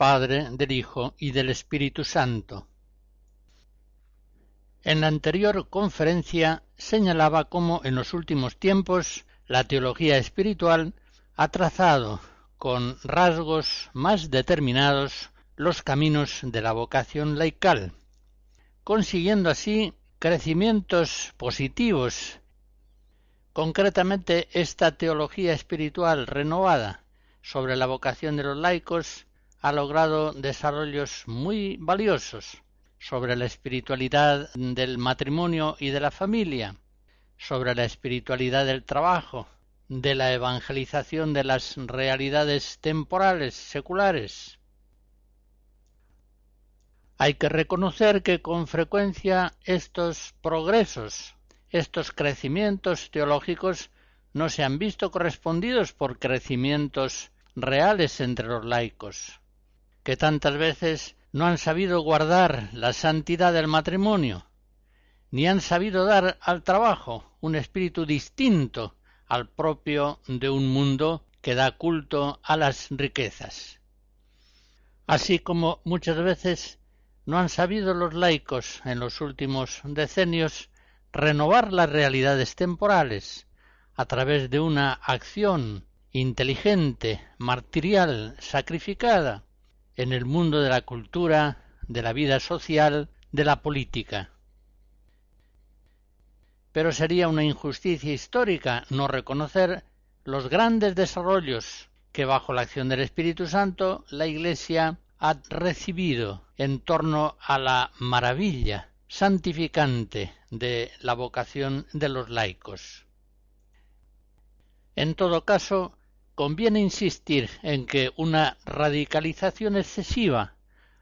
Padre, del Hijo y del Espíritu Santo. En la anterior conferencia señalaba cómo en los últimos tiempos la teología espiritual ha trazado con rasgos más determinados los caminos de la vocación laical, consiguiendo así crecimientos positivos. Concretamente, esta teología espiritual renovada sobre la vocación de los laicos ha logrado desarrollos muy valiosos sobre la espiritualidad del matrimonio y de la familia, sobre la espiritualidad del trabajo, de la evangelización de las realidades temporales, seculares. Hay que reconocer que con frecuencia estos progresos, estos crecimientos teológicos no se han visto correspondidos por crecimientos reales entre los laicos, que tantas veces no han sabido guardar la santidad del matrimonio, ni han sabido dar al trabajo un espíritu distinto al propio de un mundo que da culto a las riquezas. Así como muchas veces no han sabido los laicos en los últimos decenios renovar las realidades temporales, a través de una acción inteligente, martirial, sacrificada en el mundo de la cultura, de la vida social, de la política. Pero sería una injusticia histórica no reconocer los grandes desarrollos que bajo la acción del Espíritu Santo la Iglesia ha recibido en torno a la maravilla santificante de la vocación de los laicos. En todo caso, conviene insistir en que una radicalización excesiva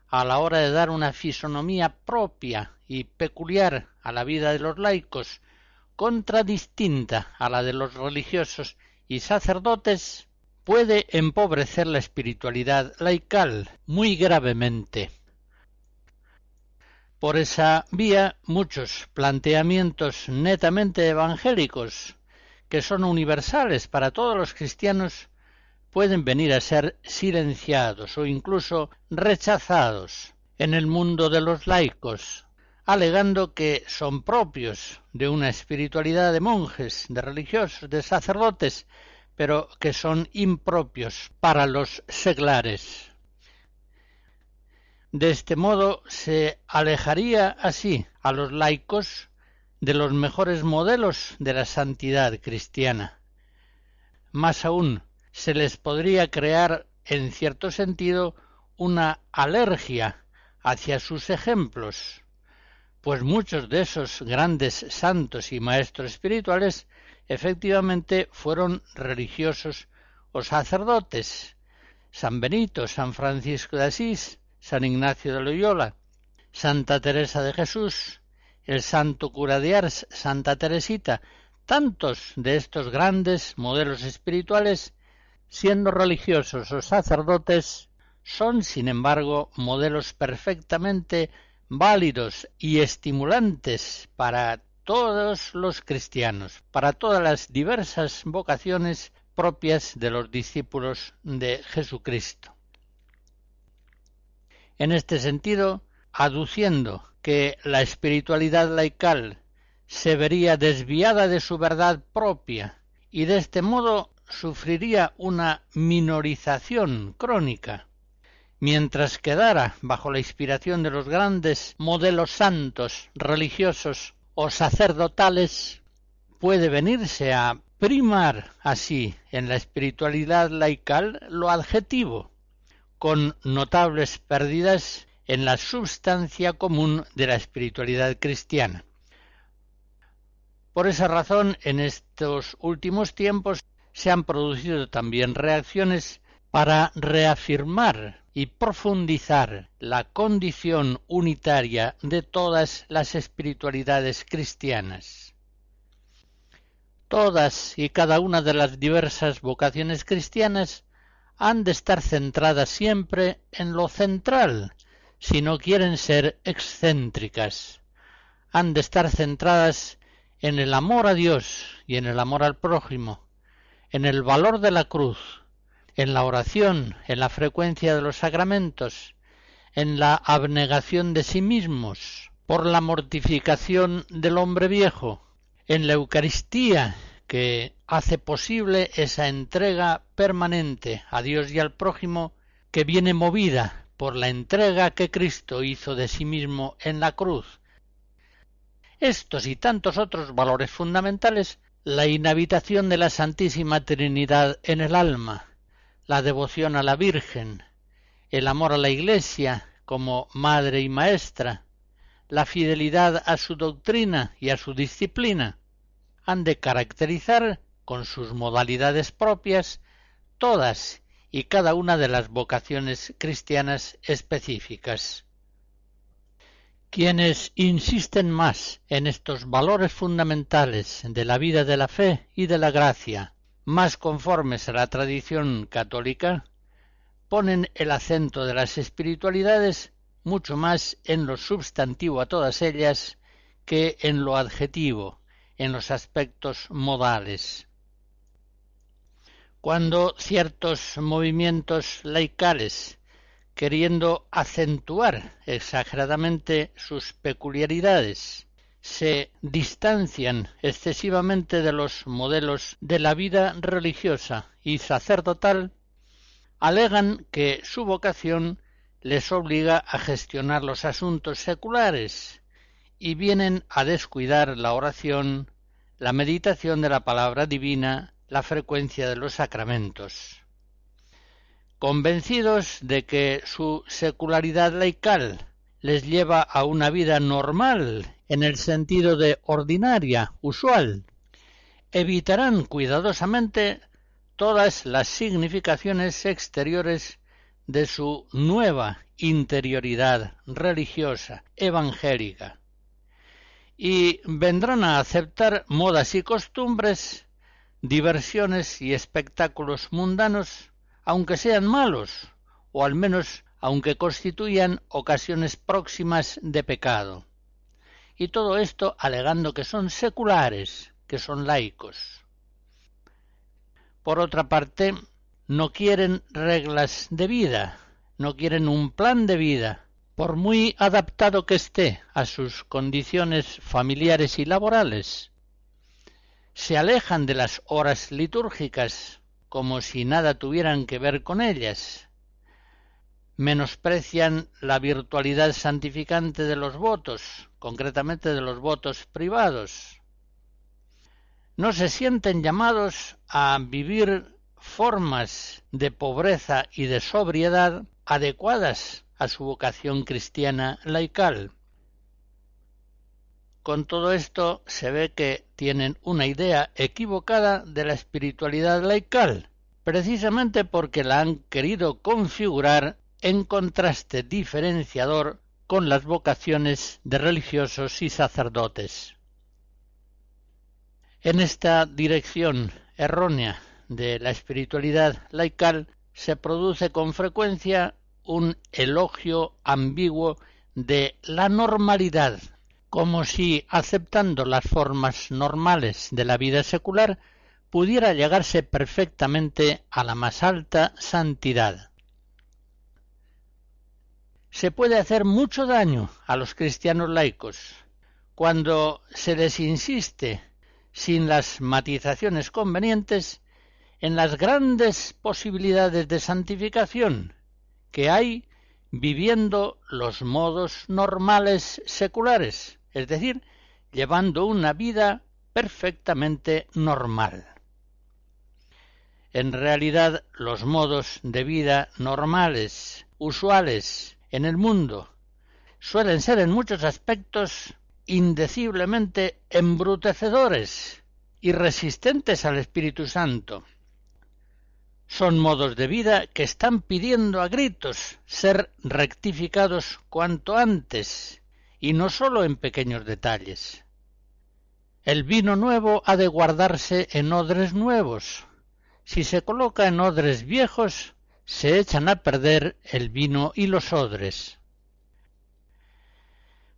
a la hora de dar una fisonomía propia y peculiar a la vida de los laicos, contradistinta a la de los religiosos y sacerdotes, puede empobrecer la espiritualidad laical muy gravemente. Por esa vía muchos planteamientos netamente evangélicos que son universales para todos los cristianos, pueden venir a ser silenciados o incluso rechazados en el mundo de los laicos, alegando que son propios de una espiritualidad de monjes, de religiosos, de sacerdotes, pero que son impropios para los seglares. De este modo se alejaría así a los laicos de los mejores modelos de la santidad cristiana. Más aún, se les podría crear, en cierto sentido, una alergia hacia sus ejemplos, pues muchos de esos grandes santos y maestros espirituales efectivamente fueron religiosos o sacerdotes. San Benito, San Francisco de Asís, San Ignacio de Loyola, Santa Teresa de Jesús, el santo cura de Ars, Santa Teresita, tantos de estos grandes modelos espirituales, siendo religiosos o sacerdotes, son, sin embargo, modelos perfectamente válidos y estimulantes para todos los cristianos, para todas las diversas vocaciones propias de los discípulos de Jesucristo. En este sentido, aduciendo que la espiritualidad laical se vería desviada de su verdad propia y de este modo sufriría una minorización crónica, mientras quedara bajo la inspiración de los grandes modelos santos, religiosos o sacerdotales, puede venirse a primar así en la espiritualidad laical lo adjetivo, con notables pérdidas en la substancia común de la espiritualidad cristiana. Por esa razón, en estos últimos tiempos se han producido también reacciones para reafirmar y profundizar la condición unitaria de todas las espiritualidades cristianas. Todas y cada una de las diversas vocaciones cristianas han de estar centradas siempre en lo central, si no quieren ser excéntricas. Han de estar centradas en el amor a Dios y en el amor al prójimo, en el valor de la cruz, en la oración, en la frecuencia de los sacramentos, en la abnegación de sí mismos, por la mortificación del hombre viejo, en la Eucaristía, que hace posible esa entrega permanente a Dios y al prójimo que viene movida por la entrega que Cristo hizo de sí mismo en la cruz. Estos y tantos otros valores fundamentales, la inhabitación de la Santísima Trinidad en el alma, la devoción a la Virgen, el amor a la Iglesia como madre y maestra, la fidelidad a su doctrina y a su disciplina, han de caracterizar con sus modalidades propias todas y cada una de las vocaciones cristianas específicas. Quienes insisten más en estos valores fundamentales de la vida de la fe y de la gracia, más conformes a la tradición católica, ponen el acento de las espiritualidades mucho más en lo substantivo a todas ellas que en lo adjetivo, en los aspectos modales cuando ciertos movimientos laicales, queriendo acentuar exageradamente sus peculiaridades, se distancian excesivamente de los modelos de la vida religiosa y sacerdotal, alegan que su vocación les obliga a gestionar los asuntos seculares y vienen a descuidar la oración, la meditación de la palabra divina la frecuencia de los sacramentos. Convencidos de que su secularidad laical les lleva a una vida normal en el sentido de ordinaria, usual, evitarán cuidadosamente todas las significaciones exteriores de su nueva interioridad religiosa, evangélica, y vendrán a aceptar modas y costumbres diversiones y espectáculos mundanos, aunque sean malos, o al menos aunque constituyan ocasiones próximas de pecado. Y todo esto alegando que son seculares, que son laicos. Por otra parte, no quieren reglas de vida, no quieren un plan de vida, por muy adaptado que esté a sus condiciones familiares y laborales, se alejan de las horas litúrgicas como si nada tuvieran que ver con ellas, menosprecian la virtualidad santificante de los votos, concretamente de los votos privados. No se sienten llamados a vivir formas de pobreza y de sobriedad adecuadas a su vocación cristiana laical. Con todo esto se ve que tienen una idea equivocada de la espiritualidad laical, precisamente porque la han querido configurar en contraste diferenciador con las vocaciones de religiosos y sacerdotes. En esta dirección errónea de la espiritualidad laical se produce con frecuencia un elogio ambiguo de la normalidad como si aceptando las formas normales de la vida secular pudiera llegarse perfectamente a la más alta santidad. Se puede hacer mucho daño a los cristianos laicos cuando se les insiste, sin las matizaciones convenientes, en las grandes posibilidades de santificación que hay viviendo los modos normales seculares, es decir, llevando una vida perfectamente normal. En realidad, los modos de vida normales, usuales en el mundo, suelen ser en muchos aspectos indeciblemente embrutecedores y resistentes al Espíritu Santo. Son modos de vida que están pidiendo a gritos ser rectificados cuanto antes, y no sólo en pequeños detalles. El vino nuevo ha de guardarse en odres nuevos. Si se coloca en odres viejos, se echan a perder el vino y los odres.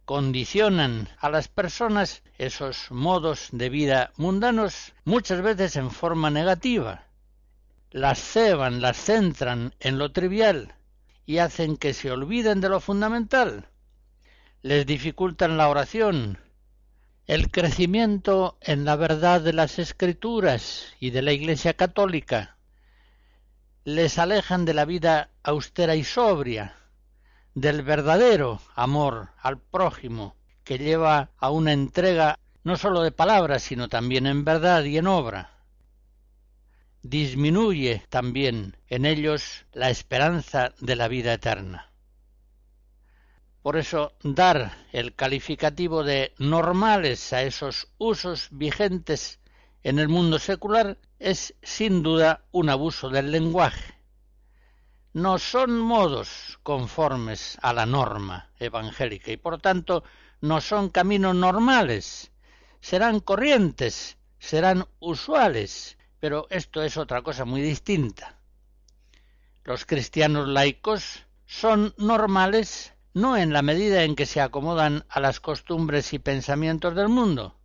Condicionan a las personas esos modos de vida mundanos muchas veces en forma negativa. Las ceban, las centran en lo trivial y hacen que se olviden de lo fundamental. Les dificultan la oración, el crecimiento en la verdad de las escrituras y de la Iglesia católica, les alejan de la vida austera y sobria, del verdadero amor al prójimo, que lleva a una entrega no sólo de palabras, sino también en verdad y en obra. Disminuye también en ellos la esperanza de la vida eterna. Por eso dar el calificativo de normales a esos usos vigentes en el mundo secular es sin duda un abuso del lenguaje. No son modos conformes a la norma evangélica y por tanto no son caminos normales. Serán corrientes, serán usuales, pero esto es otra cosa muy distinta. Los cristianos laicos son normales no en la medida en que se acomodan a las costumbres y pensamientos del mundo,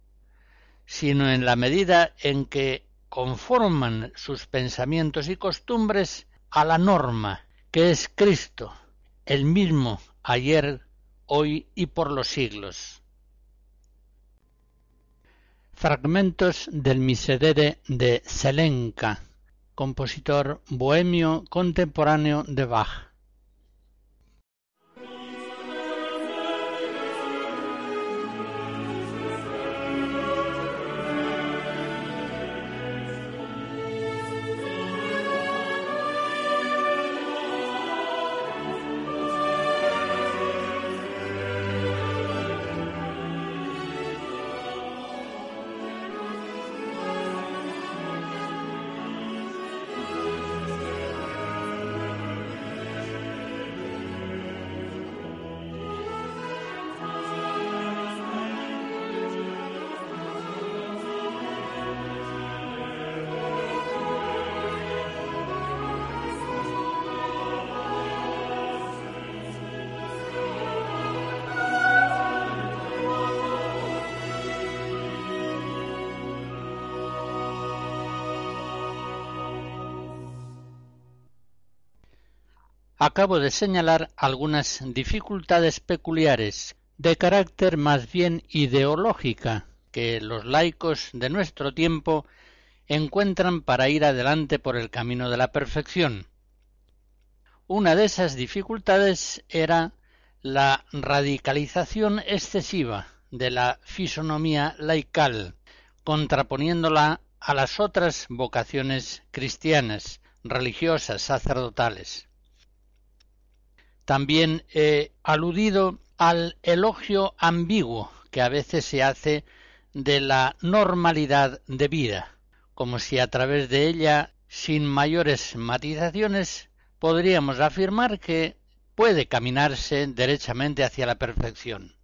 sino en la medida en que conforman sus pensamientos y costumbres a la norma, que es Cristo, el mismo ayer, hoy y por los siglos. Fragmentos del Miserere de Selenka, compositor bohemio contemporáneo de Bach. Acabo de señalar algunas dificultades peculiares de carácter más bien ideológica que los laicos de nuestro tiempo encuentran para ir adelante por el camino de la perfección. Una de esas dificultades era la radicalización excesiva de la fisonomía laical, contraponiéndola a las otras vocaciones cristianas, religiosas, sacerdotales. También he aludido al elogio ambiguo que a veces se hace de la normalidad de vida, como si a través de ella, sin mayores matizaciones, podríamos afirmar que puede caminarse derechamente hacia la perfección.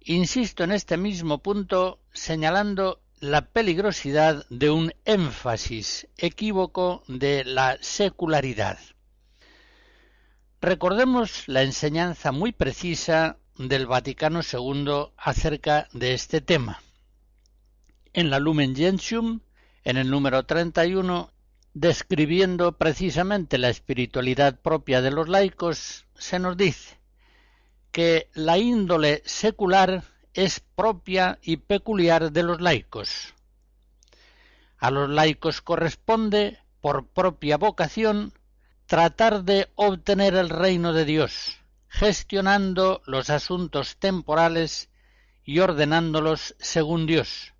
Insisto en este mismo punto señalando la peligrosidad de un énfasis equívoco de la secularidad. Recordemos la enseñanza muy precisa del Vaticano II acerca de este tema. En la Lumen Gentium, en el número 31, describiendo precisamente la espiritualidad propia de los laicos, se nos dice que la índole secular es propia y peculiar de los laicos. A los laicos corresponde, por propia vocación, tratar de obtener el reino de Dios, gestionando los asuntos temporales y ordenándolos según Dios.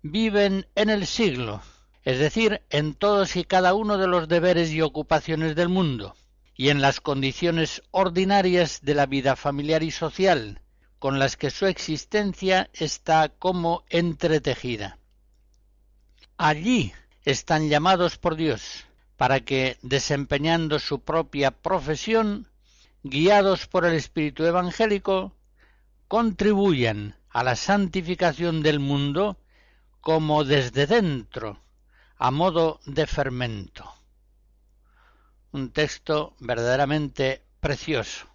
Viven en el siglo, es decir, en todos y cada uno de los deberes y ocupaciones del mundo, y en las condiciones ordinarias de la vida familiar y social, con las que su existencia está como entretejida. Allí están llamados por Dios, para que, desempeñando su propia profesión, guiados por el Espíritu Evangélico, contribuyan a la santificación del mundo como desde dentro, a modo de fermento. Un texto verdaderamente precioso,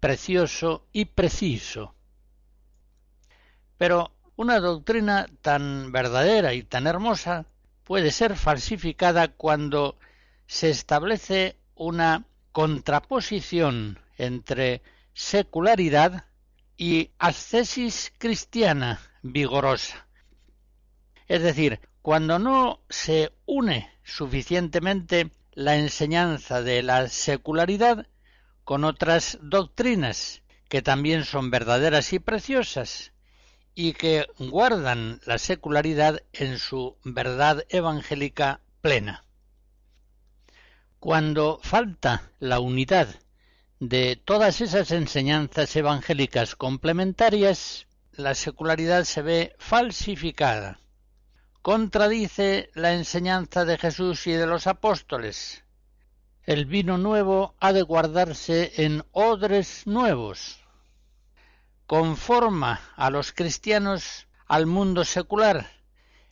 precioso y preciso. Pero una doctrina tan verdadera y tan hermosa puede ser falsificada cuando se establece una contraposición entre secularidad y ascesis cristiana vigorosa. Es decir, cuando no se une suficientemente la enseñanza de la secularidad con otras doctrinas que también son verdaderas y preciosas y que guardan la secularidad en su verdad evangélica plena. Cuando falta la unidad de todas esas enseñanzas evangélicas complementarias, la secularidad se ve falsificada. Contradice la enseñanza de Jesús y de los apóstoles. El vino nuevo ha de guardarse en odres nuevos. Conforma a los cristianos al mundo secular,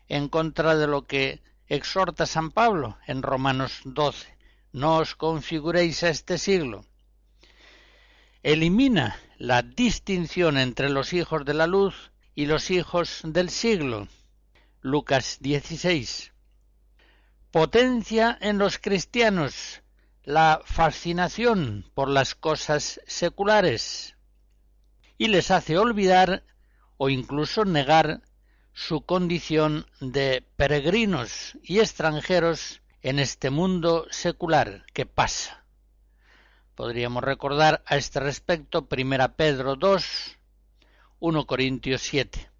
en contra de lo que exhorta San Pablo en Romanos 12 no os configuréis a este siglo. Elimina la distinción entre los hijos de la luz y los hijos del siglo. Lucas 16. Potencia en los cristianos la fascinación por las cosas seculares y les hace olvidar o incluso negar su condición de peregrinos y extranjeros en este mundo secular que pasa. Podríamos recordar a este respecto 1 Pedro 2, 1 Corintios 7.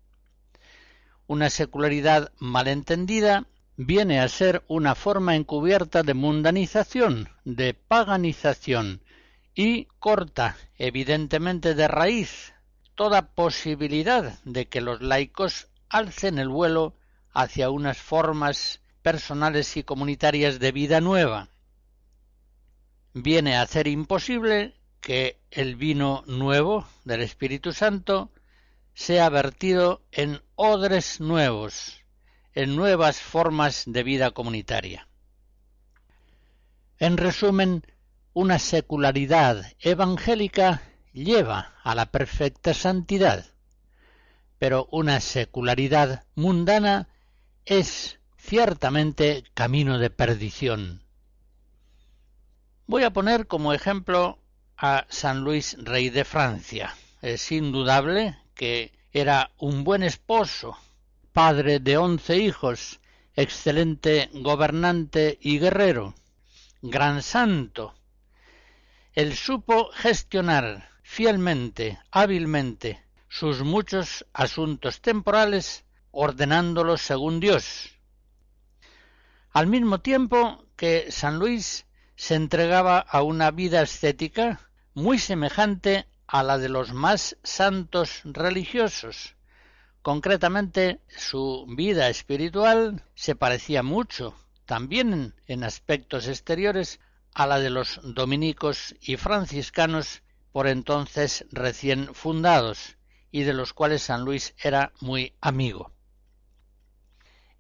Una secularidad malentendida viene a ser una forma encubierta de mundanización, de paganización, y corta, evidentemente de raíz, toda posibilidad de que los laicos alcen el vuelo hacia unas formas personales y comunitarias de vida nueva. Viene a hacer imposible que el vino nuevo del Espíritu Santo sea vertido en odres nuevos, en nuevas formas de vida comunitaria. En resumen, una secularidad evangélica lleva a la perfecta santidad, pero una secularidad mundana es ciertamente camino de perdición. Voy a poner como ejemplo a San Luis, rey de Francia. Es indudable que era un buen esposo, padre de once hijos, excelente gobernante y guerrero, gran santo. Él supo gestionar fielmente, hábilmente, sus muchos asuntos temporales, ordenándolos según Dios, al mismo tiempo que San Luis se entregaba a una vida ascética muy semejante a la de los más santos religiosos. Concretamente, su vida espiritual se parecía mucho, también en aspectos exteriores, a la de los dominicos y franciscanos por entonces recién fundados, y de los cuales San Luis era muy amigo.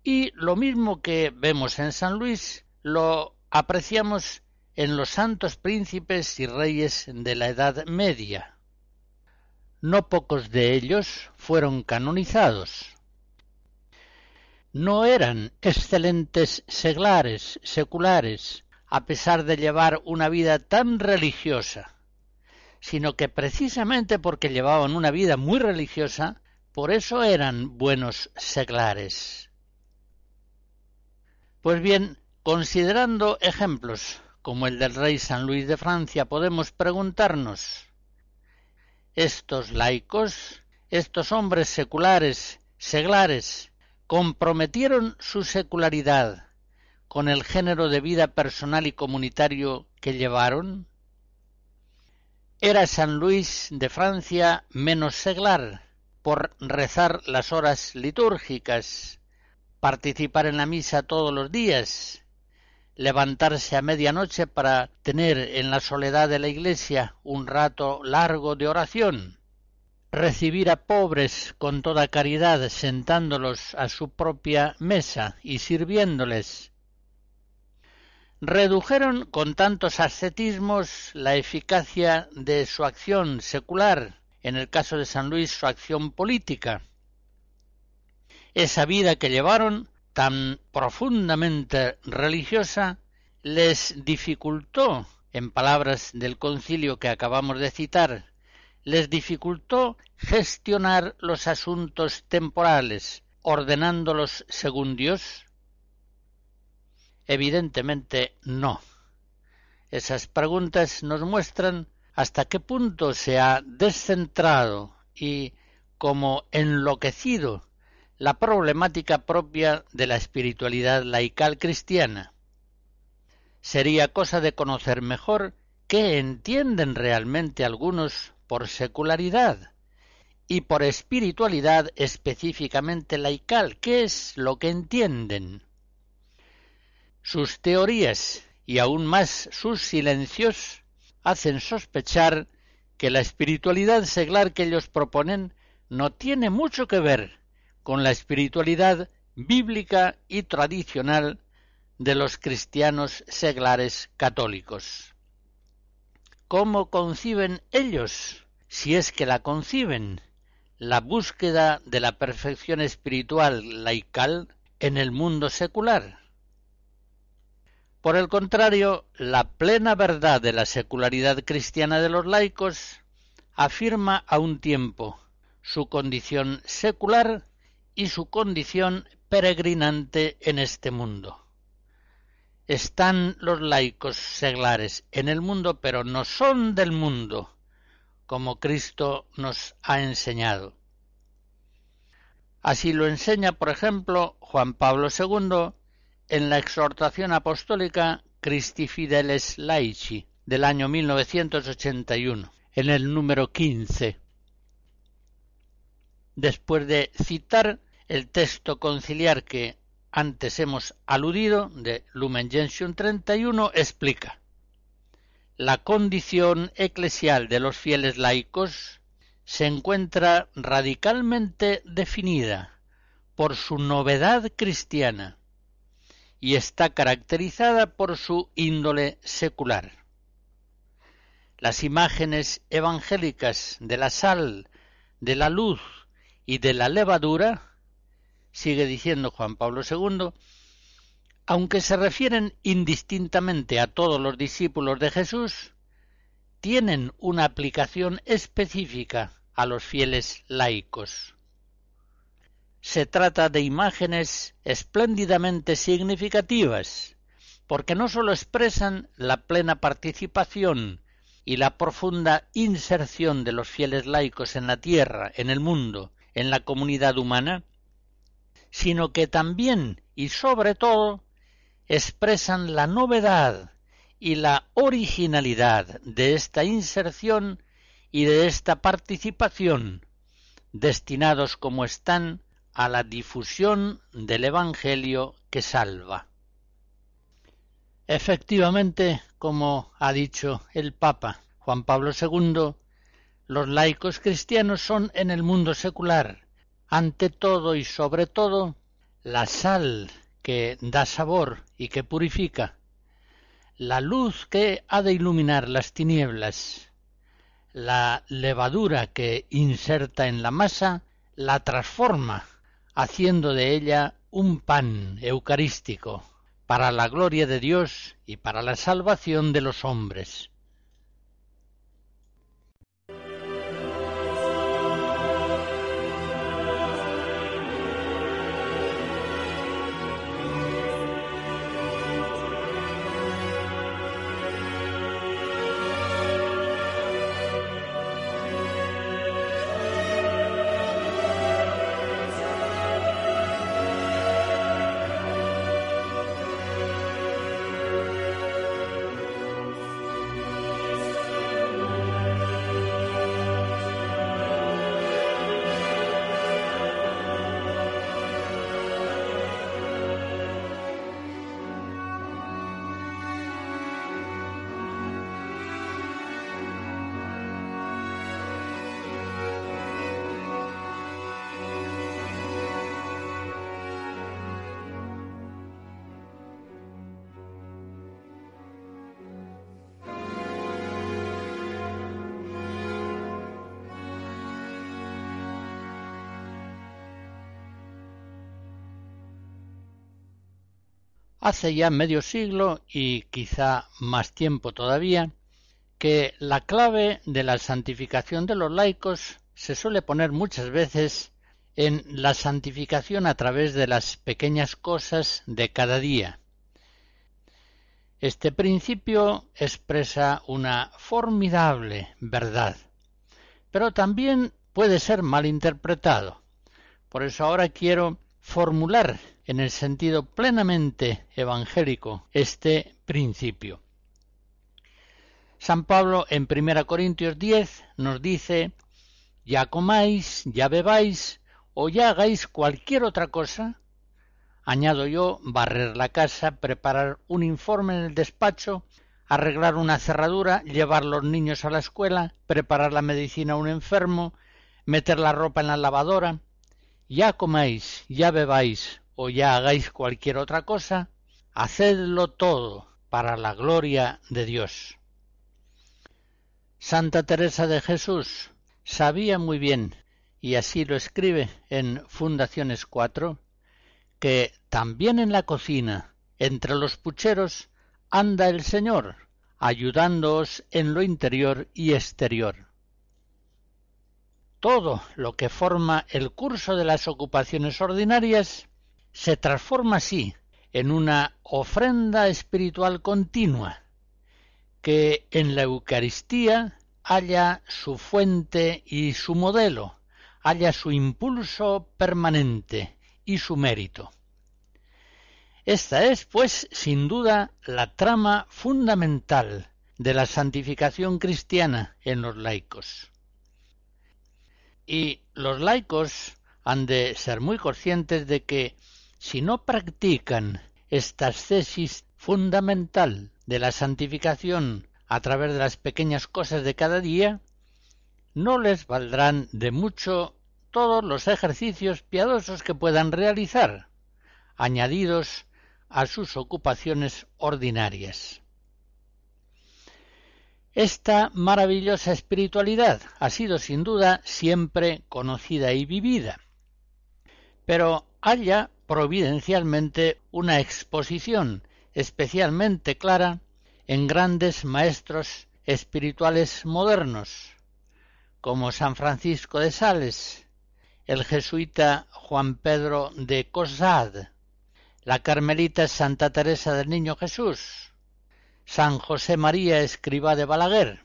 Y lo mismo que vemos en San Luis, lo apreciamos en los santos príncipes y reyes de la Edad Media. no pocos de ellos fueron canonizados. No eran excelentes seglares, seculares, a pesar de llevar una vida tan religiosa, sino que precisamente porque llevaban una vida muy religiosa, por eso eran buenos seglares. Pues bien, considerando ejemplos como el del rey San Luis de Francia, podemos preguntarnos estos laicos, estos hombres seculares, seglares, comprometieron su secularidad con el género de vida personal y comunitario que llevaron? ¿Era San Luis de Francia menos seglar por rezar las horas litúrgicas, participar en la misa todos los días, levantarse a medianoche para tener en la soledad de la iglesia un rato largo de oración, recibir a pobres con toda caridad sentándolos a su propia mesa y sirviéndoles. Redujeron con tantos ascetismos la eficacia de su acción secular, en el caso de San Luis su acción política. Esa vida que llevaron tan profundamente religiosa les dificultó, en palabras del concilio que acabamos de citar, les dificultó gestionar los asuntos temporales, ordenándolos según Dios? Evidentemente no. Esas preguntas nos muestran hasta qué punto se ha descentrado y como enloquecido la problemática propia de la espiritualidad laical cristiana. Sería cosa de conocer mejor qué entienden realmente algunos por secularidad y por espiritualidad específicamente laical, qué es lo que entienden. Sus teorías y aún más sus silencios hacen sospechar que la espiritualidad seglar que ellos proponen no tiene mucho que ver con la espiritualidad bíblica y tradicional de los cristianos seglares católicos. ¿Cómo conciben ellos, si es que la conciben, la búsqueda de la perfección espiritual laical en el mundo secular? Por el contrario, la plena verdad de la secularidad cristiana de los laicos afirma a un tiempo su condición secular y su condición peregrinante en este mundo. Están los laicos seglares en el mundo, pero no son del mundo, como Cristo nos ha enseñado. Así lo enseña, por ejemplo, Juan Pablo II en la exhortación apostólica Christi Fideles Laici del año 1981, en el número 15. Después de citar el texto conciliar que antes hemos aludido, de Lumen Gentium 31, explica la condición eclesial de los fieles laicos se encuentra radicalmente definida por su novedad cristiana y está caracterizada por su índole secular. Las imágenes evangélicas de la sal, de la luz y de la levadura sigue diciendo Juan Pablo II, aunque se refieren indistintamente a todos los discípulos de Jesús, tienen una aplicación específica a los fieles laicos. Se trata de imágenes espléndidamente significativas, porque no sólo expresan la plena participación y la profunda inserción de los fieles laicos en la tierra, en el mundo, en la comunidad humana, sino que también y sobre todo expresan la novedad y la originalidad de esta inserción y de esta participación, destinados como están a la difusión del Evangelio que salva. Efectivamente, como ha dicho el Papa Juan Pablo II, los laicos cristianos son en el mundo secular ante todo y sobre todo, la sal que da sabor y que purifica, la luz que ha de iluminar las tinieblas, la levadura que inserta en la masa, la transforma, haciendo de ella un pan eucarístico para la gloria de Dios y para la salvación de los hombres. Hace ya medio siglo y quizá más tiempo todavía que la clave de la santificación de los laicos se suele poner muchas veces en la santificación a través de las pequeñas cosas de cada día. Este principio expresa una formidable verdad, pero también puede ser mal interpretado. Por eso ahora quiero formular en el sentido plenamente evangélico este principio. San Pablo en 1 Corintios 10 nos dice, ya comáis, ya bebáis, o ya hagáis cualquier otra cosa, añado yo, barrer la casa, preparar un informe en el despacho, arreglar una cerradura, llevar los niños a la escuela, preparar la medicina a un enfermo, meter la ropa en la lavadora, ya comáis, ya bebáis, o ya hagáis cualquier otra cosa, hacedlo todo para la gloria de Dios. Santa Teresa de Jesús sabía muy bien, y así lo escribe en Fundaciones 4, que también en la cocina, entre los pucheros, anda el Señor, ayudándoos en lo interior y exterior. Todo lo que forma el curso de las ocupaciones ordinarias se transforma así en una ofrenda espiritual continua, que en la Eucaristía haya su fuente y su modelo, haya su impulso permanente y su mérito. Esta es, pues, sin duda, la trama fundamental de la santificación cristiana en los laicos. Y los laicos han de ser muy conscientes de que si no practican esta tesis fundamental de la santificación a través de las pequeñas cosas de cada día, no les valdrán de mucho todos los ejercicios piadosos que puedan realizar, añadidos a sus ocupaciones ordinarias. Esta maravillosa espiritualidad ha sido sin duda siempre conocida y vivida, pero haya providencialmente una exposición especialmente clara en grandes maestros espirituales modernos, como San Francisco de Sales, el jesuita Juan Pedro de Cosad, la carmelita Santa Teresa del Niño Jesús, San José María Escriba de Balaguer.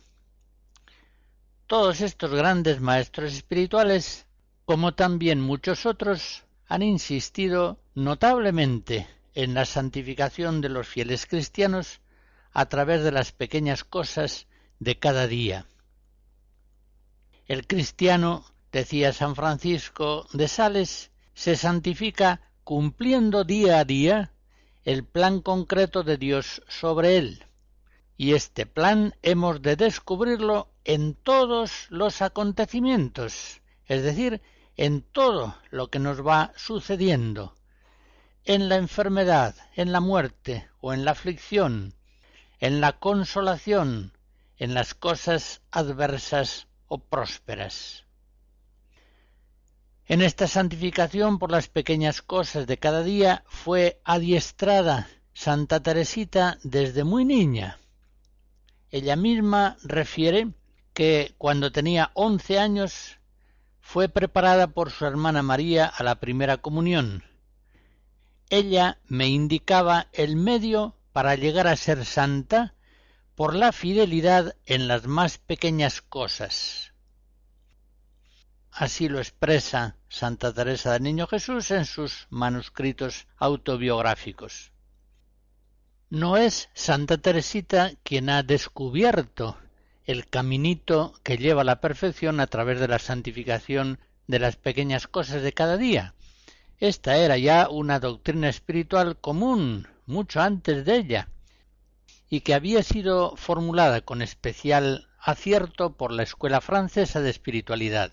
Todos estos grandes maestros espirituales, como también muchos otros, han insistido notablemente en la santificación de los fieles cristianos a través de las pequeñas cosas de cada día. El cristiano, decía San Francisco de Sales, se santifica cumpliendo día a día el plan concreto de Dios sobre él. Y este plan hemos de descubrirlo en todos los acontecimientos, es decir, en todo lo que nos va sucediendo, en la enfermedad, en la muerte o en la aflicción, en la consolación, en las cosas adversas o prósperas. En esta santificación por las pequeñas cosas de cada día fue adiestrada Santa Teresita desde muy niña. Ella misma refiere que cuando tenía once años fue preparada por su hermana María a la primera comunión. Ella me indicaba el medio para llegar a ser santa por la fidelidad en las más pequeñas cosas. Así lo expresa Santa Teresa del Niño Jesús en sus manuscritos autobiográficos. No es Santa Teresita quien ha descubierto el caminito que lleva a la perfección a través de la santificación de las pequeñas cosas de cada día. Esta era ya una doctrina espiritual común mucho antes de ella y que había sido formulada con especial acierto por la Escuela Francesa de Espiritualidad.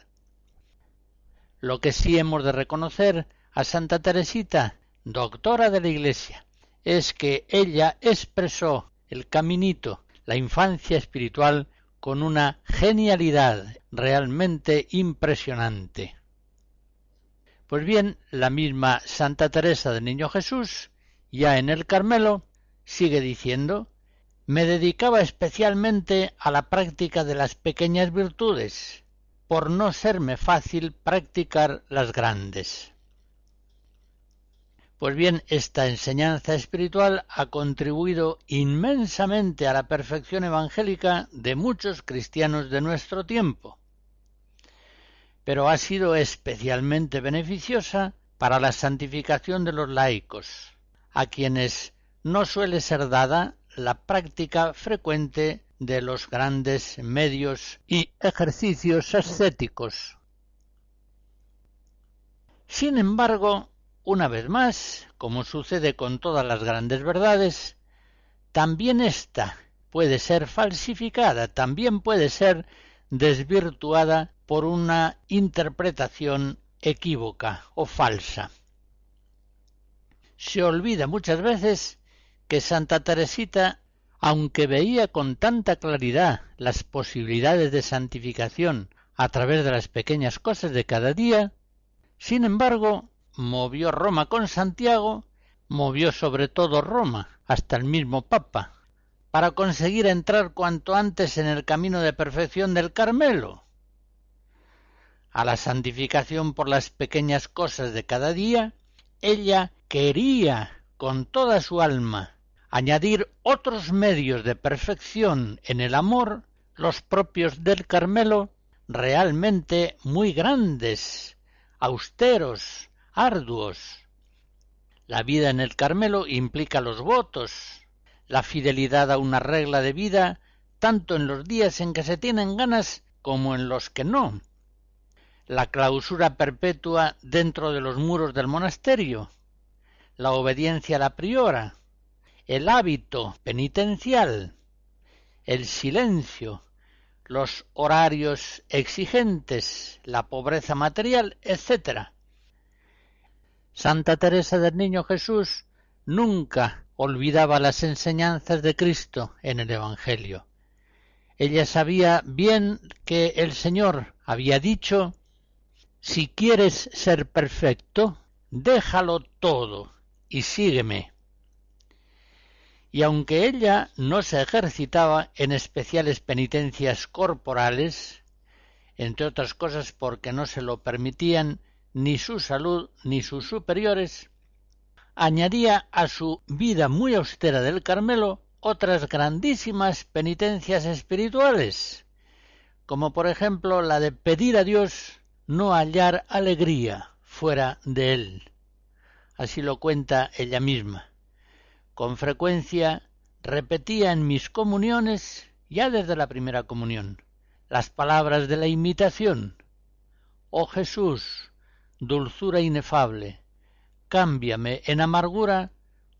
Lo que sí hemos de reconocer a Santa Teresita, doctora de la Iglesia, es que ella expresó el caminito, la infancia espiritual, con una genialidad realmente impresionante. Pues bien, la misma Santa Teresa del Niño Jesús, ya en el Carmelo, sigue diciendo me dedicaba especialmente a la práctica de las pequeñas virtudes, por no serme fácil practicar las grandes. Pues bien, esta enseñanza espiritual ha contribuido inmensamente a la perfección evangélica de muchos cristianos de nuestro tiempo, pero ha sido especialmente beneficiosa para la santificación de los laicos, a quienes no suele ser dada la práctica frecuente de los grandes medios y ejercicios ascéticos. Sin embargo, una vez más, como sucede con todas las grandes verdades, también ésta puede ser falsificada, también puede ser desvirtuada por una interpretación equívoca o falsa. Se olvida muchas veces que Santa Teresita aunque veía con tanta claridad las posibilidades de santificación a través de las pequeñas cosas de cada día, sin embargo, movió Roma con Santiago, movió sobre todo Roma, hasta el mismo Papa, para conseguir entrar cuanto antes en el camino de perfección del Carmelo. A la santificación por las pequeñas cosas de cada día, ella quería con toda su alma añadir otros medios de perfección en el amor, los propios del Carmelo, realmente muy grandes, austeros, arduos. La vida en el Carmelo implica los votos, la fidelidad a una regla de vida, tanto en los días en que se tienen ganas como en los que no, la clausura perpetua dentro de los muros del monasterio, la obediencia a la priora, el hábito penitencial, el silencio, los horarios exigentes, la pobreza material, etc. Santa Teresa del Niño Jesús nunca olvidaba las enseñanzas de Cristo en el Evangelio. Ella sabía bien que el Señor había dicho Si quieres ser perfecto, déjalo todo y sígueme y aunque ella no se ejercitaba en especiales penitencias corporales, entre otras cosas porque no se lo permitían ni su salud ni sus superiores, añadía a su vida muy austera del Carmelo otras grandísimas penitencias espirituales, como por ejemplo la de pedir a Dios no hallar alegría fuera de él. Así lo cuenta ella misma. Con frecuencia repetía en mis comuniones, ya desde la primera comunión, las palabras de la imitación. Oh Jesús, dulzura inefable, cámbiame en amargura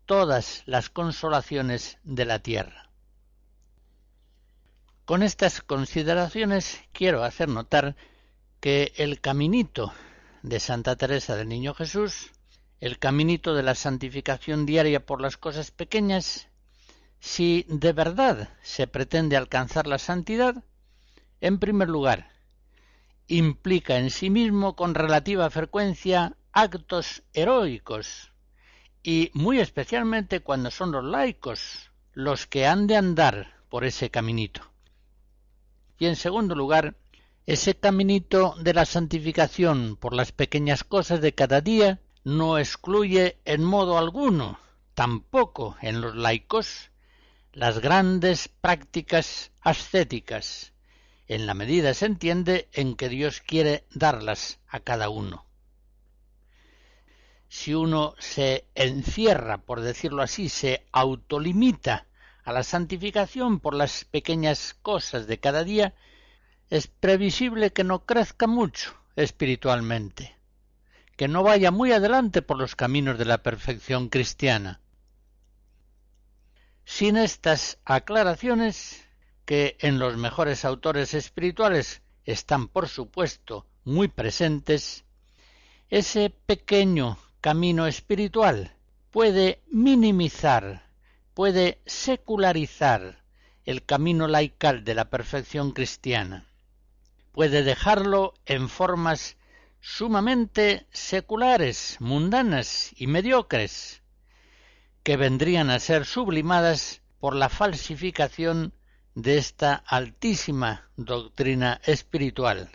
todas las consolaciones de la tierra. Con estas consideraciones quiero hacer notar que el caminito de Santa Teresa del Niño Jesús el caminito de la santificación diaria por las cosas pequeñas Si de verdad se pretende alcanzar la santidad, en primer lugar, implica en sí mismo con relativa frecuencia actos heroicos, y muy especialmente cuando son los laicos los que han de andar por ese caminito. Y en segundo lugar, ese caminito de la santificación por las pequeñas cosas de cada día no excluye en modo alguno, tampoco en los laicos, las grandes prácticas ascéticas, en la medida se entiende en que Dios quiere darlas a cada uno. Si uno se encierra, por decirlo así, se autolimita a la santificación por las pequeñas cosas de cada día, es previsible que no crezca mucho espiritualmente, que no vaya muy adelante por los caminos de la perfección cristiana. Sin estas aclaraciones, que en los mejores autores espirituales están, por supuesto, muy presentes, ese pequeño camino espiritual puede minimizar, puede secularizar el camino laical de la perfección cristiana, puede dejarlo en formas sumamente seculares, mundanas y mediocres, que vendrían a ser sublimadas por la falsificación de esta altísima doctrina espiritual.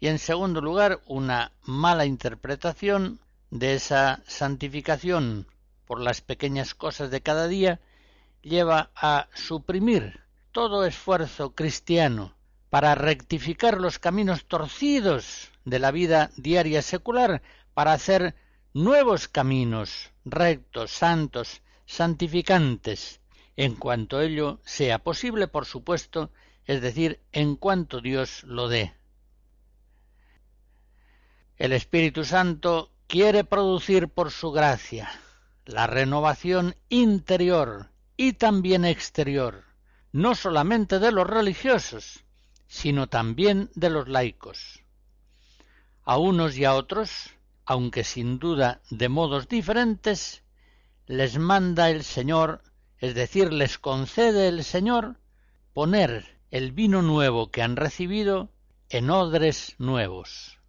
Y en segundo lugar, una mala interpretación de esa santificación por las pequeñas cosas de cada día lleva a suprimir todo esfuerzo cristiano para rectificar los caminos torcidos de la vida diaria secular, para hacer nuevos caminos rectos, santos, santificantes, en cuanto ello sea posible, por supuesto, es decir, en cuanto Dios lo dé. El Espíritu Santo quiere producir por su gracia la renovación interior y también exterior, no solamente de los religiosos, sino también de los laicos. A unos y a otros, aunque sin duda de modos diferentes, les manda el Señor es decir, les concede el Señor poner el vino nuevo que han recibido en odres nuevos.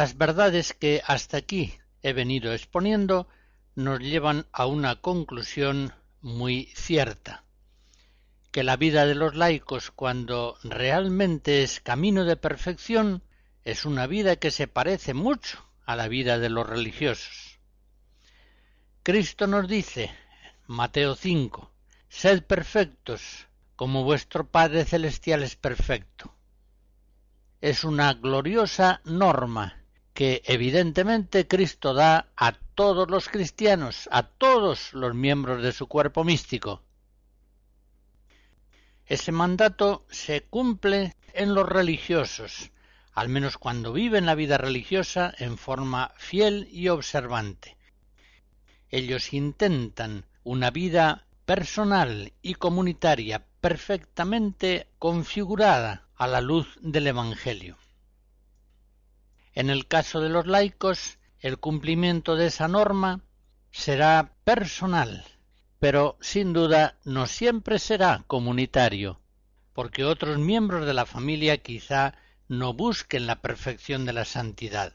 Las verdades que hasta aquí he venido exponiendo nos llevan a una conclusión muy cierta, que la vida de los laicos cuando realmente es camino de perfección es una vida que se parece mucho a la vida de los religiosos. Cristo nos dice, Mateo 5, Sed perfectos, como vuestro Padre Celestial es perfecto. Es una gloriosa norma que evidentemente Cristo da a todos los cristianos, a todos los miembros de su cuerpo místico. Ese mandato se cumple en los religiosos, al menos cuando viven la vida religiosa en forma fiel y observante. Ellos intentan una vida personal y comunitaria perfectamente configurada a la luz del Evangelio. En el caso de los laicos, el cumplimiento de esa norma será personal, pero sin duda no siempre será comunitario, porque otros miembros de la familia quizá no busquen la perfección de la santidad.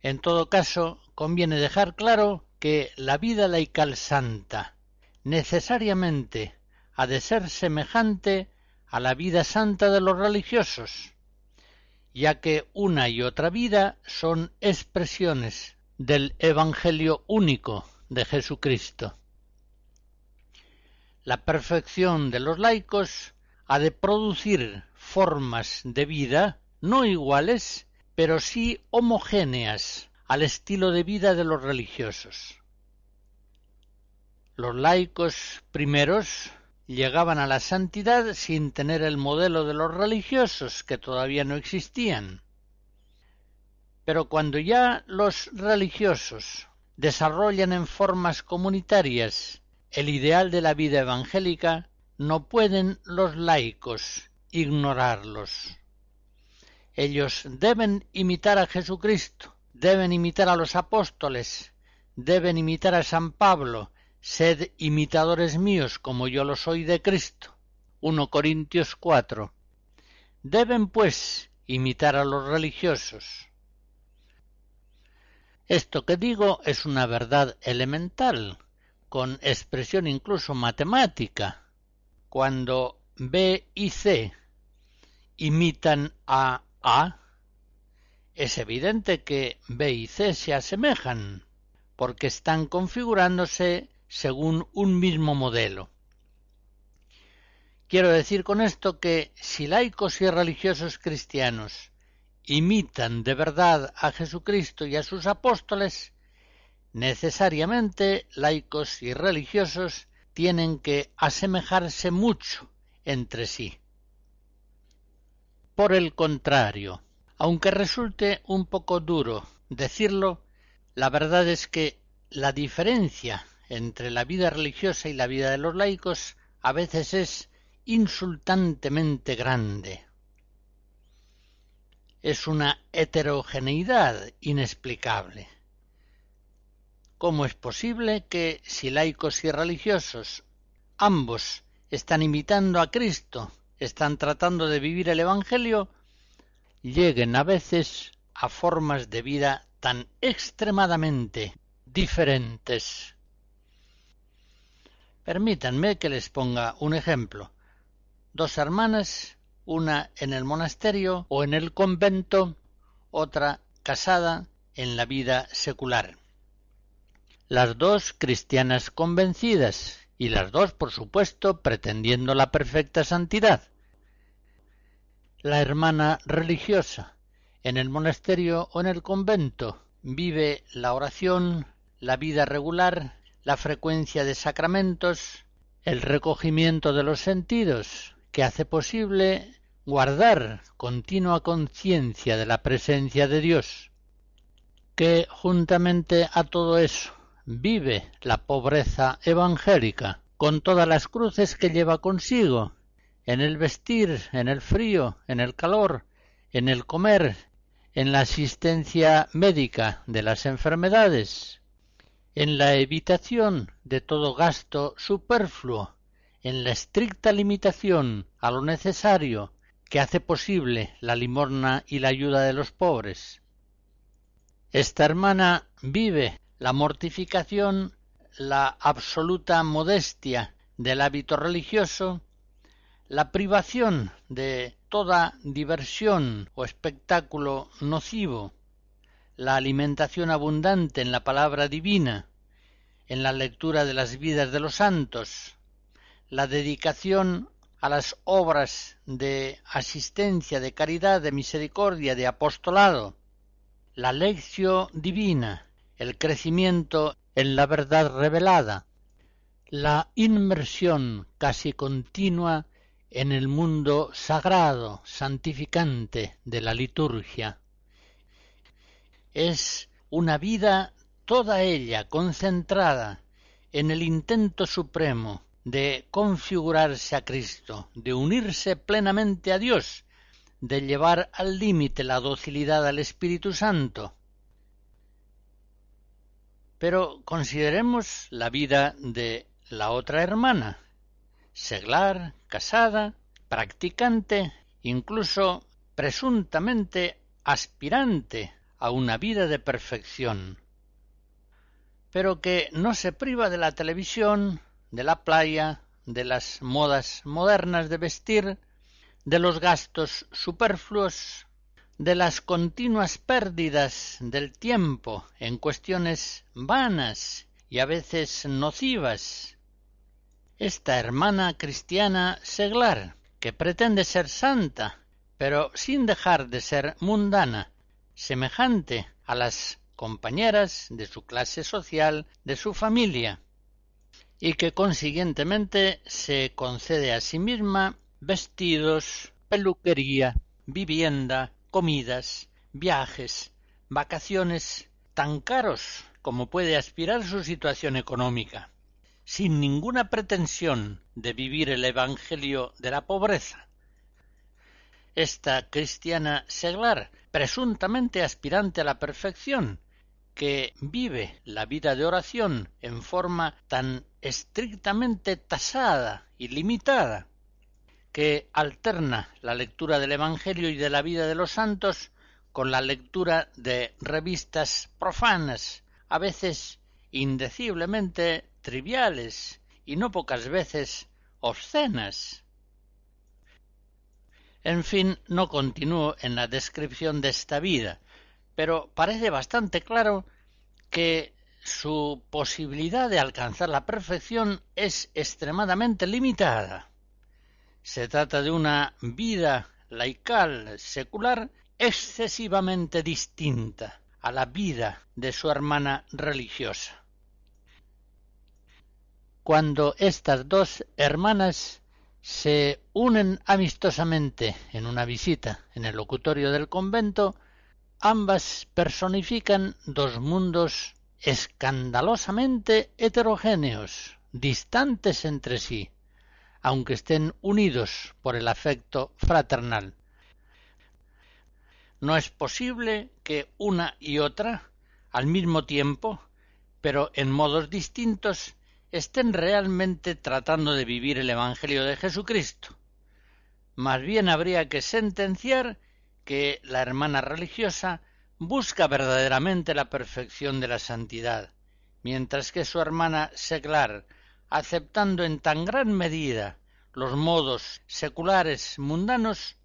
En todo caso, conviene dejar claro que la vida laical santa necesariamente ha de ser semejante a la vida santa de los religiosos, ya que una y otra vida son expresiones del Evangelio único de Jesucristo. La perfección de los laicos ha de producir formas de vida no iguales, pero sí homogéneas al estilo de vida de los religiosos. Los laicos primeros llegaban a la santidad sin tener el modelo de los religiosos, que todavía no existían. Pero cuando ya los religiosos desarrollan en formas comunitarias el ideal de la vida evangélica, no pueden los laicos ignorarlos. Ellos deben imitar a Jesucristo, deben imitar a los apóstoles, deben imitar a San Pablo, sed imitadores míos como yo lo soy de Cristo. 1 Corintios 4. Deben, pues, imitar a los religiosos. Esto que digo es una verdad elemental, con expresión incluso matemática. Cuando B y C imitan a A, es evidente que B y C se asemejan, porque están configurándose según un mismo modelo. Quiero decir con esto que si laicos y religiosos cristianos imitan de verdad a Jesucristo y a sus apóstoles, necesariamente laicos y religiosos tienen que asemejarse mucho entre sí. Por el contrario, aunque resulte un poco duro decirlo, la verdad es que la diferencia entre la vida religiosa y la vida de los laicos a veces es insultantemente grande. Es una heterogeneidad inexplicable. ¿Cómo es posible que si laicos y religiosos ambos están imitando a Cristo están tratando de vivir el Evangelio lleguen a veces a formas de vida tan extremadamente diferentes. Permítanme que les ponga un ejemplo. Dos hermanas, una en el monasterio o en el convento, otra casada en la vida secular. Las dos cristianas convencidas y las dos, por supuesto, pretendiendo la perfecta santidad. La hermana religiosa, en el monasterio o en el convento, vive la oración, la vida regular, la frecuencia de sacramentos, el recogimiento de los sentidos, que hace posible guardar continua conciencia de la presencia de Dios, que juntamente a todo eso vive la pobreza evangélica, con todas las cruces que lleva consigo, en el vestir, en el frío, en el calor, en el comer, en la asistencia médica de las enfermedades, en la evitación de todo gasto superfluo, en la estricta limitación a lo necesario que hace posible la limorna y la ayuda de los pobres. Esta hermana vive la mortificación, la absoluta modestia del hábito religioso, la privación de toda diversión o espectáculo nocivo, la alimentación abundante en la palabra divina, en la lectura de las vidas de los santos, la dedicación a las obras de asistencia, de caridad, de misericordia, de apostolado, la lección divina, el crecimiento en la verdad revelada, la inmersión casi continua en el mundo sagrado, santificante de la liturgia. Es una vida toda ella concentrada en el intento supremo de configurarse a Cristo, de unirse plenamente a Dios, de llevar al límite la docilidad al Espíritu Santo. Pero consideremos la vida de la otra hermana, seglar, casada, practicante, incluso presuntamente aspirante a una vida de perfección, pero que no se priva de la televisión, de la playa, de las modas modernas de vestir, de los gastos superfluos, de las continuas pérdidas del tiempo en cuestiones vanas y a veces nocivas. Esta hermana cristiana seglar, que pretende ser santa, pero sin dejar de ser mundana, semejante a las compañeras de su clase social, de su familia, y que consiguientemente se concede a sí misma vestidos, peluquería, vivienda, comidas, viajes, vacaciones tan caros como puede aspirar su situación económica, sin ninguna pretensión de vivir el Evangelio de la pobreza. Esta cristiana seglar, presuntamente aspirante a la perfección, que vive la vida de oración en forma tan estrictamente tasada y limitada, que alterna la lectura del Evangelio y de la vida de los santos con la lectura de revistas profanas, a veces indeciblemente triviales y no pocas veces obscenas. En fin, no continúo en la descripción de esta vida, pero parece bastante claro que su posibilidad de alcanzar la perfección es extremadamente limitada. Se trata de una vida laical, secular, excesivamente distinta a la vida de su hermana religiosa. Cuando estas dos hermanas se unen amistosamente en una visita en el locutorio del convento, Ambas personifican dos mundos escandalosamente heterogéneos, distantes entre sí, aunque estén unidos por el afecto fraternal. No es posible que una y otra, al mismo tiempo, pero en modos distintos, estén realmente tratando de vivir el Evangelio de Jesucristo. Más bien habría que sentenciar que la hermana religiosa busca verdaderamente la perfección de la santidad, mientras que su hermana seglar, aceptando en tan gran medida los modos seculares mundanos,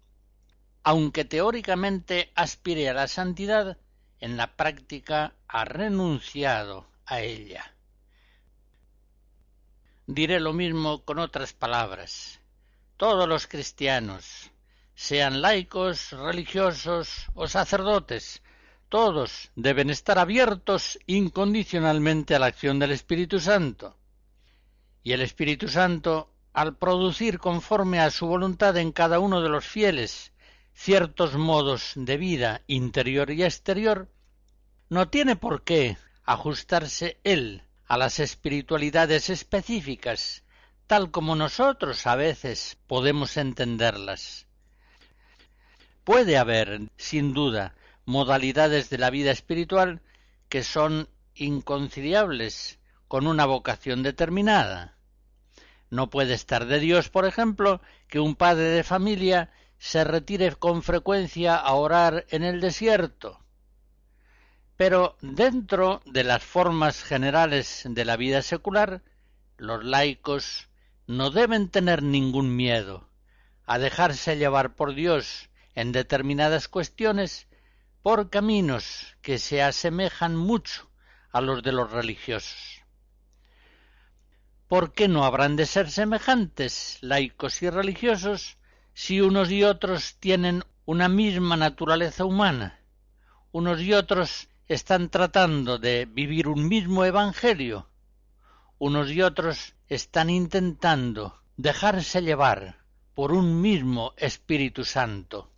aunque teóricamente aspire a la santidad, en la práctica ha renunciado a ella. Diré lo mismo con otras palabras. Todos los cristianos, sean laicos, religiosos o sacerdotes, todos deben estar abiertos incondicionalmente a la acción del Espíritu Santo. Y el Espíritu Santo, al producir conforme a su voluntad en cada uno de los fieles ciertos modos de vida interior y exterior, no tiene por qué ajustarse él a las espiritualidades específicas, tal como nosotros a veces podemos entenderlas. Puede haber, sin duda, modalidades de la vida espiritual que son inconciliables con una vocación determinada. No puede estar de Dios, por ejemplo, que un padre de familia se retire con frecuencia a orar en el desierto. Pero dentro de las formas generales de la vida secular, los laicos no deben tener ningún miedo a dejarse llevar por Dios en determinadas cuestiones por caminos que se asemejan mucho a los de los religiosos. ¿Por qué no habrán de ser semejantes laicos y religiosos si unos y otros tienen una misma naturaleza humana? Unos y otros están tratando de vivir un mismo evangelio. unos y otros están intentando dejarse llevar por un mismo Espíritu Santo.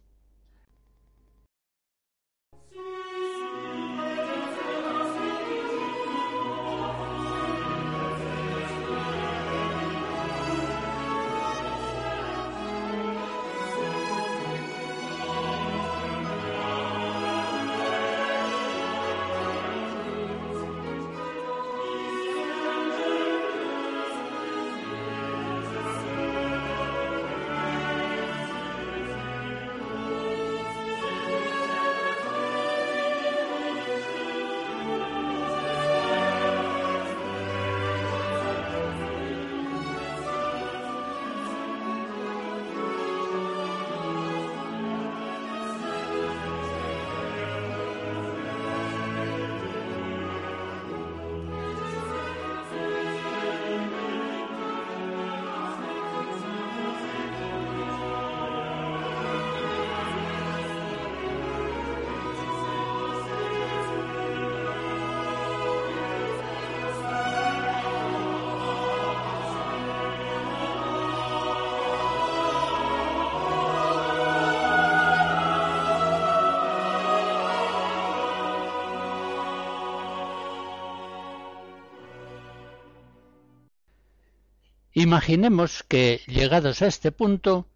Imaginemos que, llegados a este punto,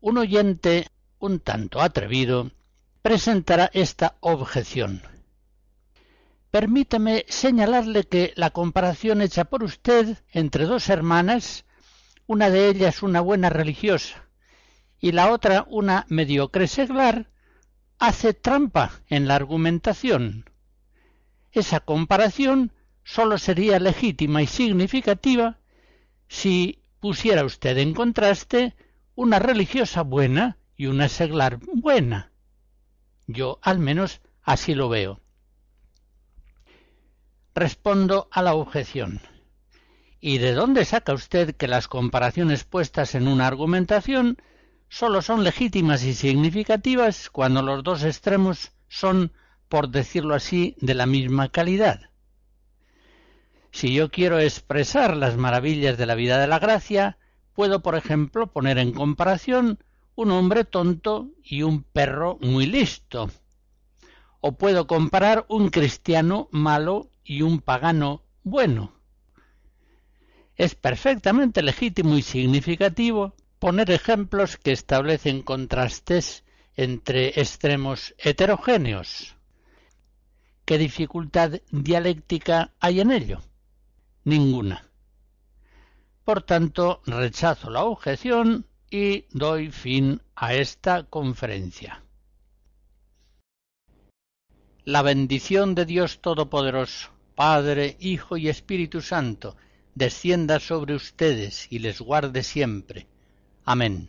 un oyente un tanto atrevido presentará esta objeción. Permítame señalarle que la comparación hecha por usted entre dos hermanas, una de ellas una buena religiosa y la otra una mediocre seglar, hace trampa en la argumentación. Esa comparación sólo sería legítima y significativa si pusiera usted en contraste una religiosa buena y una seglar buena. Yo al menos así lo veo. Respondo a la objeción. ¿Y de dónde saca usted que las comparaciones puestas en una argumentación sólo son legítimas y significativas cuando los dos extremos son, por decirlo así, de la misma calidad? Si yo quiero expresar las maravillas de la vida de la gracia, puedo, por ejemplo, poner en comparación un hombre tonto y un perro muy listo. O puedo comparar un cristiano malo y un pagano bueno. Es perfectamente legítimo y significativo poner ejemplos que establecen contrastes entre extremos heterogéneos. ¿Qué dificultad dialéctica hay en ello? Ninguna. Por tanto, rechazo la objeción y doy fin a esta conferencia. La bendición de Dios Todopoderoso, Padre, Hijo y Espíritu Santo, descienda sobre ustedes y les guarde siempre. Amén.